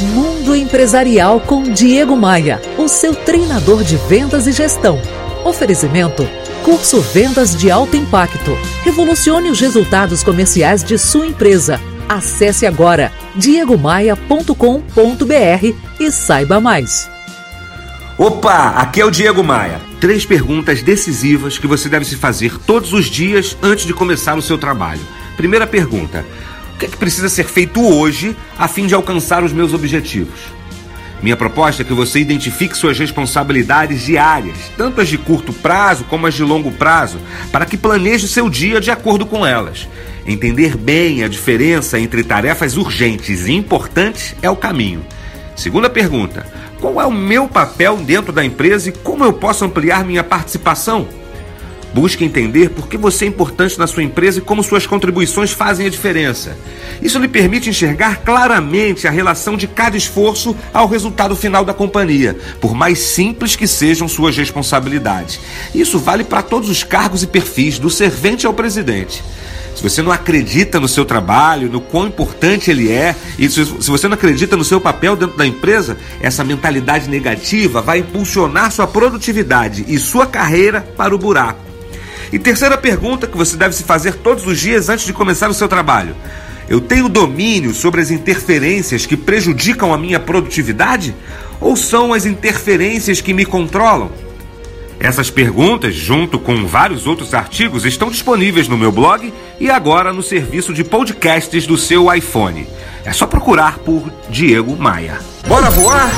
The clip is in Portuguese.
Mundo Empresarial com Diego Maia, o seu treinador de vendas e gestão. Oferecimento: Curso Vendas de Alto Impacto. Revolucione os resultados comerciais de sua empresa. Acesse agora diegomaia.com.br e saiba mais. Opa, aqui é o Diego Maia. Três perguntas decisivas que você deve se fazer todos os dias antes de começar o seu trabalho. Primeira pergunta: que, é que precisa ser feito hoje a fim de alcançar os meus objetivos? Minha proposta é que você identifique suas responsabilidades diárias, tanto as de curto prazo como as de longo prazo, para que planeje seu dia de acordo com elas. Entender bem a diferença entre tarefas urgentes e importantes é o caminho. Segunda pergunta: qual é o meu papel dentro da empresa e como eu posso ampliar minha participação? Busque entender por que você é importante na sua empresa e como suas contribuições fazem a diferença. Isso lhe permite enxergar claramente a relação de cada esforço ao resultado final da companhia, por mais simples que sejam suas responsabilidades. Isso vale para todos os cargos e perfis, do servente ao presidente. Se você não acredita no seu trabalho, no quão importante ele é, e se você não acredita no seu papel dentro da empresa, essa mentalidade negativa vai impulsionar sua produtividade e sua carreira para o buraco. E terceira pergunta que você deve se fazer todos os dias antes de começar o seu trabalho: Eu tenho domínio sobre as interferências que prejudicam a minha produtividade? Ou são as interferências que me controlam? Essas perguntas, junto com vários outros artigos, estão disponíveis no meu blog e agora no serviço de podcasts do seu iPhone. É só procurar por Diego Maia. Bora voar?